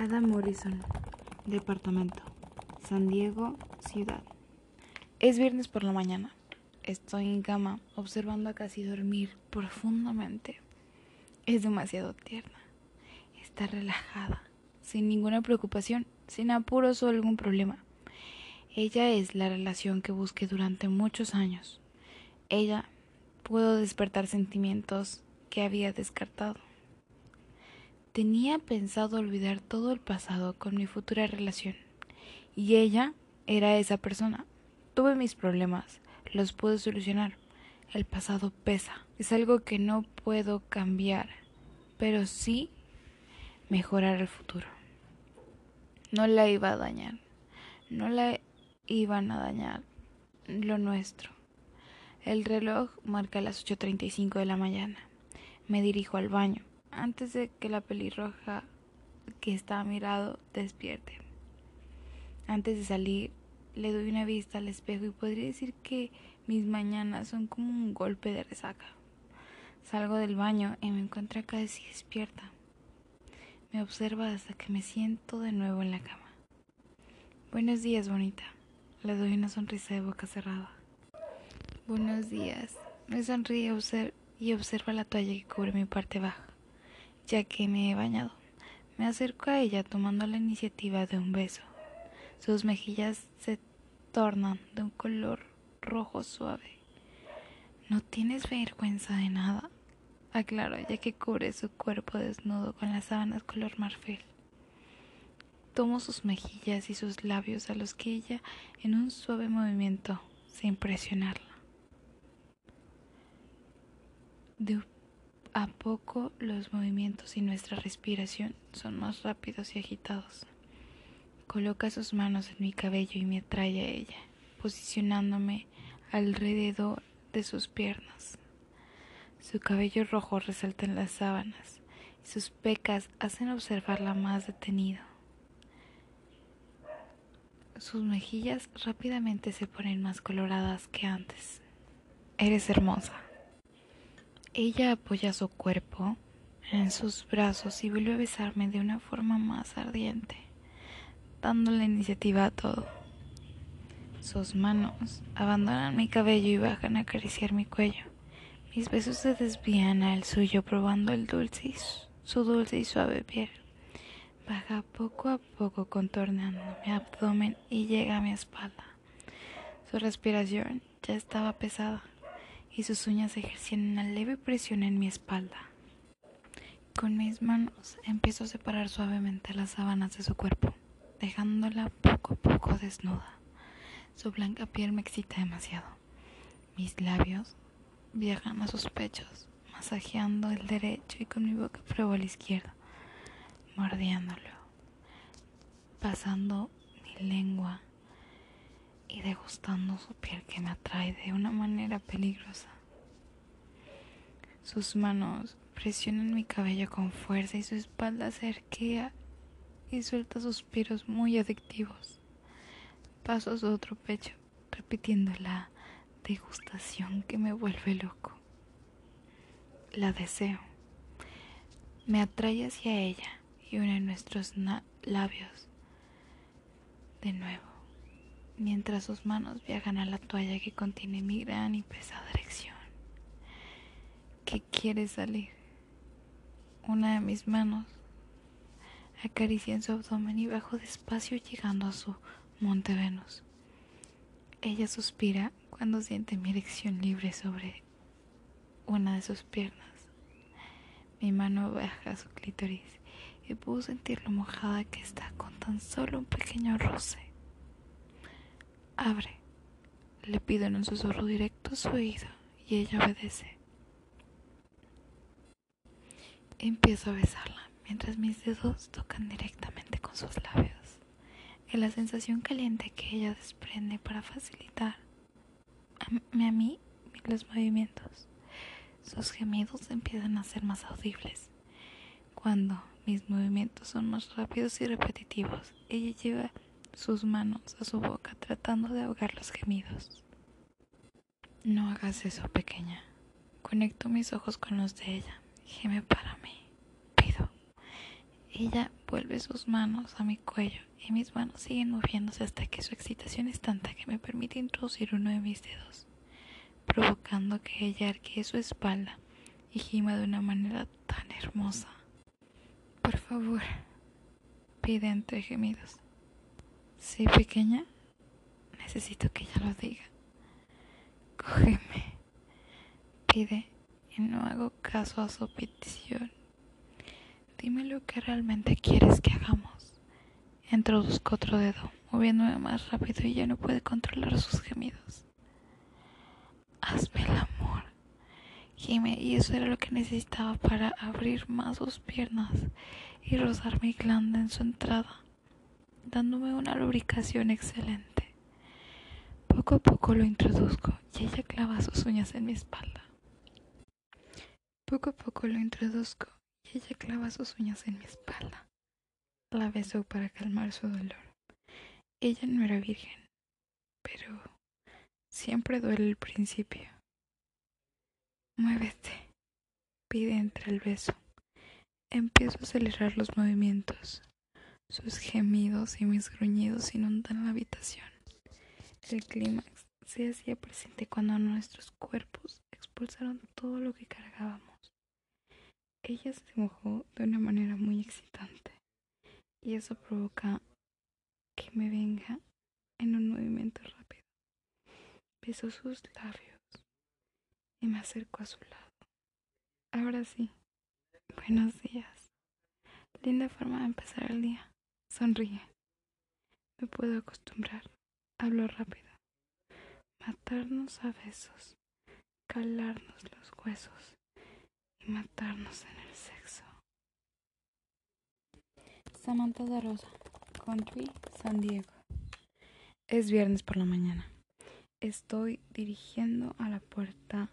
Adam Morrison, Departamento, San Diego, Ciudad. Es viernes por la mañana. Estoy en cama observando a casi dormir profundamente. Es demasiado tierna. Está relajada, sin ninguna preocupación, sin apuros o algún problema. Ella es la relación que busqué durante muchos años. Ella pudo despertar sentimientos que había descartado. Tenía pensado olvidar todo el pasado con mi futura relación, y ella era esa persona. Tuve mis problemas, los pude solucionar. El pasado pesa, es algo que no puedo cambiar, pero sí mejorar el futuro. No la iba a dañar, no la iban a dañar lo nuestro. El reloj marca las 8.35 de la mañana. Me dirijo al baño antes de que la pelirroja que está a mi lado despierte. Antes de salir, le doy una vista al espejo y podría decir que mis mañanas son como un golpe de resaca. Salgo del baño y me encuentra casi despierta. Me observa hasta que me siento de nuevo en la cama. Buenos días, bonita. Le doy una sonrisa de boca cerrada. Buenos días. Me sonríe y observa la toalla que cubre mi parte baja ya que me he bañado. Me acerco a ella tomando la iniciativa de un beso. Sus mejillas se tornan de un color rojo suave. ¿No tienes vergüenza de nada? Aclaro, ya que cubre su cuerpo desnudo con las sábanas color marfil. Tomo sus mejillas y sus labios a los que ella, en un suave movimiento, sin presionarla. De a poco los movimientos y nuestra respiración son más rápidos y agitados. Coloca sus manos en mi cabello y me atrae a ella, posicionándome alrededor de sus piernas. Su cabello rojo resalta en las sábanas y sus pecas hacen observarla más detenido. Sus mejillas rápidamente se ponen más coloradas que antes. Eres hermosa. Ella apoya su cuerpo en sus brazos y vuelve a besarme de una forma más ardiente, dando la iniciativa a todo. Sus manos abandonan mi cabello y bajan a acariciar mi cuello. Mis besos se desvían al suyo probando el dulce su dulce y suave piel. Baja poco a poco contorneando mi abdomen y llega a mi espalda. Su respiración ya estaba pesada y sus uñas ejercían una leve presión en mi espalda. Con mis manos empiezo a separar suavemente las sábanas de su cuerpo, dejándola poco a poco desnuda. Su blanca piel me excita demasiado. Mis labios viajan a sus pechos, masajeando el derecho y con mi boca pruebo el izquierdo, mordiéndolo, pasando mi lengua y degustando su piel que me atrae de una manera peligrosa. Sus manos presionan mi cabello con fuerza y su espalda se arquea y suelta suspiros muy adictivos. Paso a su otro pecho, repitiendo la degustación que me vuelve loco. La deseo. Me atrae hacia ella y une nuestros labios de nuevo mientras sus manos viajan a la toalla que contiene mi gran y pesada erección. ¿Qué quiere salir? Una de mis manos acaricia en su abdomen y bajo despacio llegando a su monte Venus. Ella suspira cuando siente mi erección libre sobre una de sus piernas. Mi mano baja a su clítoris y puedo sentir lo mojada que está con tan solo un pequeño roce. Abre. Le pido en un susurro directo su oído y ella obedece. Empiezo a besarla mientras mis dedos tocan directamente con sus labios. Y la sensación caliente que ella desprende para facilitar a mí los movimientos. Sus gemidos empiezan a ser más audibles. Cuando mis movimientos son más rápidos y repetitivos, ella lleva sus manos a su boca tratando de ahogar los gemidos. No hagas eso, pequeña. Conecto mis ojos con los de ella. Geme para mí. Pido. Ella vuelve sus manos a mi cuello y mis manos siguen moviéndose hasta que su excitación es tanta que me permite introducir uno de mis dedos, provocando que ella arquee su espalda y gima de una manera tan hermosa. Por favor, pide entre gemidos. Sí, pequeña, necesito que ella lo diga. Cógeme, pide y no hago caso a su petición. Dime lo que realmente quieres que hagamos. Introduzco otro dedo, moviéndome más rápido y ya no puede controlar sus gemidos. Hazme el amor. Gime, y eso era lo que necesitaba para abrir más sus piernas y rozar mi glanda en su entrada, dándome una lubricación excelente. Poco a poco lo introduzco y ella clava sus uñas en mi espalda. Poco a poco lo introduzco y ella clava sus uñas en mi espalda. La besó para calmar su dolor. Ella no era virgen, pero siempre duele el principio. Muévete, pide entre el beso. Empiezo a acelerar los movimientos. Sus gemidos y mis gruñidos inundan la habitación. El clímax se hacía presente cuando nuestros cuerpos expulsaron todo lo que cargábamos. Ella se mojó de una manera muy excitante y eso provoca que me venga en un movimiento rápido. Beso sus labios y me acerco a su lado. Ahora sí, buenos días. Linda forma de empezar el día. Sonríe. Me puedo acostumbrar. Hablo rápido. Matarnos a besos. Calarnos los huesos matarnos en el sexo. Samantha de Rosa, Country, San Diego. Es viernes por la mañana. Estoy dirigiendo a la puerta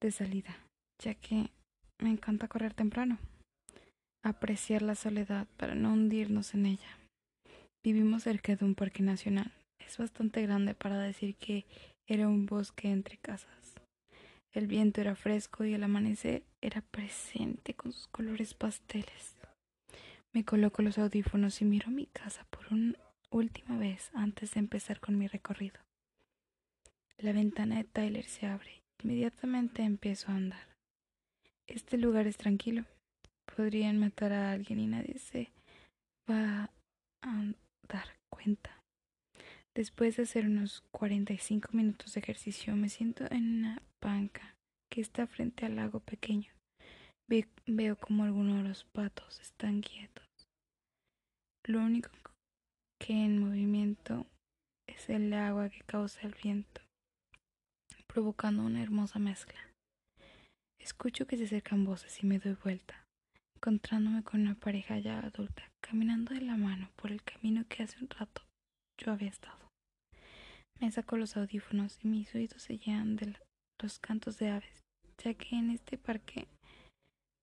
de salida, ya que me encanta correr temprano. Apreciar la soledad para no hundirnos en ella. Vivimos cerca de un parque nacional. Es bastante grande para decir que era un bosque entre casas. El viento era fresco y el amanecer era presente con sus colores pasteles. Me coloco los audífonos y miro mi casa por una última vez antes de empezar con mi recorrido. La ventana de Tyler se abre. Inmediatamente empiezo a andar. Este lugar es tranquilo. Podrían matar a alguien y nadie se va a dar cuenta. Después de hacer unos 45 minutos de ejercicio, me siento en una banca que está frente al lago pequeño. veo como algunos de los patos están quietos. Lo único que en movimiento es el agua que causa el viento, provocando una hermosa mezcla. Escucho que se acercan voces y me doy vuelta, encontrándome con una pareja ya adulta, caminando de la mano por el camino que hace un rato yo había estado. Me saco los audífonos y mis oídos se llenan de los cantos de aves, ya que en este parque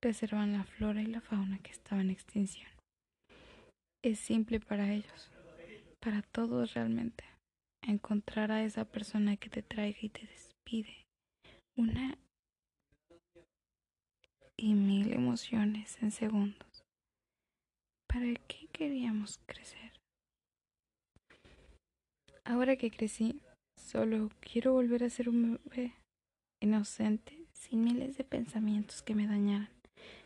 reservan la flora y la fauna que estaba en extinción. Es simple para ellos, para todos realmente, encontrar a esa persona que te traiga y te despide. Una y mil emociones en segundos. ¿Para qué queríamos crecer? Ahora que crecí, solo quiero volver a ser un bebé inocente, sin miles de pensamientos que me dañaran,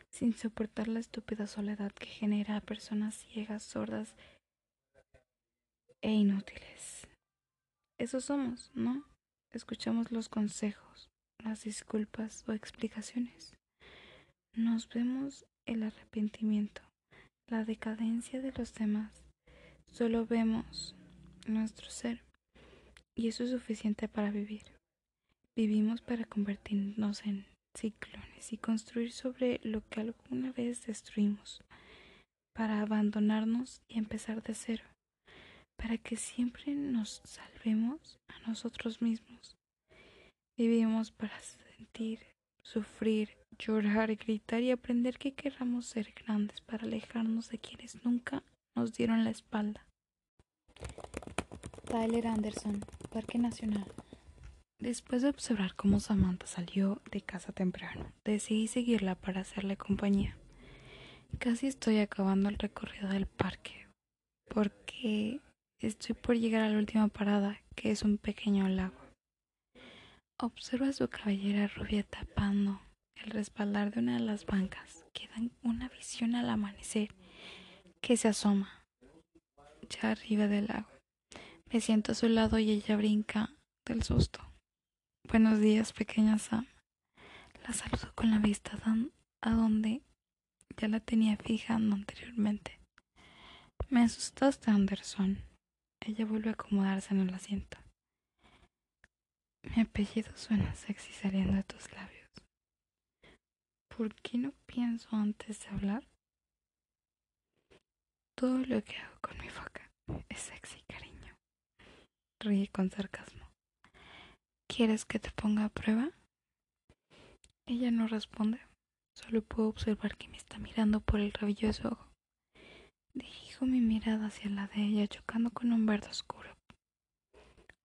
sin soportar la estúpida soledad que genera a personas ciegas, sordas e inútiles. Eso somos, ¿no? Escuchamos los consejos, las disculpas o explicaciones. Nos vemos el arrepentimiento, la decadencia de los demás. Solo vemos nuestro ser. Y eso es suficiente para vivir. Vivimos para convertirnos en ciclones y construir sobre lo que alguna vez destruimos, para abandonarnos y empezar de cero, para que siempre nos salvemos a nosotros mismos. Vivimos para sentir, sufrir, llorar, gritar y aprender que querramos ser grandes para alejarnos de quienes nunca nos dieron la espalda. Tyler Anderson, Parque Nacional. Después de observar cómo Samantha salió de casa temprano, decidí seguirla para hacerle compañía. Casi estoy acabando el recorrido del parque porque estoy por llegar a la última parada, que es un pequeño lago. Observa su cabellera rubia tapando el respaldar de una de las bancas que dan una visión al amanecer que se asoma ya arriba del lago. Me siento a su lado y ella brinca del susto. Buenos días, pequeña Sam. La saludo con la vista a donde ya la tenía fijando anteriormente. Me asustaste, Anderson. Ella vuelve a acomodarse en el asiento. Mi apellido suena sexy saliendo de tus labios. ¿Por qué no pienso antes de hablar? Todo lo que hago con mi boca es sexy, cariño. Ríe con sarcasmo. ¿Quieres que te ponga a prueba? Ella no responde. Solo puedo observar que me está mirando por el rabillo de su ojo. Dirijo mi mirada hacia la de ella, chocando con un verde oscuro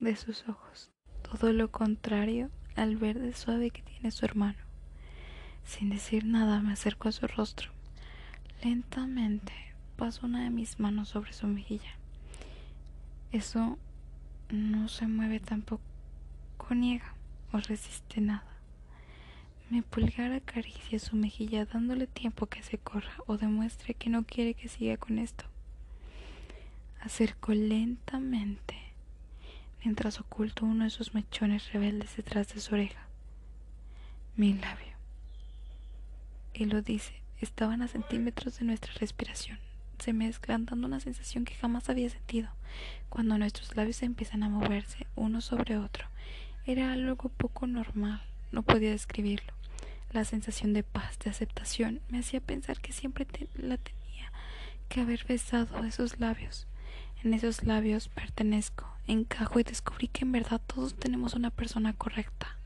de sus ojos. Todo lo contrario al verde suave que tiene su hermano. Sin decir nada me acerco a su rostro. Lentamente paso una de mis manos sobre su mejilla. Eso no se mueve tampoco, niega o resiste nada. Mi pulgar acaricia su mejilla dándole tiempo que se corra o demuestre que no quiere que siga con esto. Acerco lentamente mientras oculto uno de sus mechones rebeldes detrás de su oreja. Mi labio. Y lo dice, estaban a centímetros de nuestra respiración. Se mezclan dando una sensación que jamás había sentido cuando nuestros labios empiezan a moverse uno sobre otro. Era algo poco normal, no podía describirlo. La sensación de paz, de aceptación, me hacía pensar que siempre la tenía que haber besado esos labios. En esos labios pertenezco, encajo y descubrí que en verdad todos tenemos una persona correcta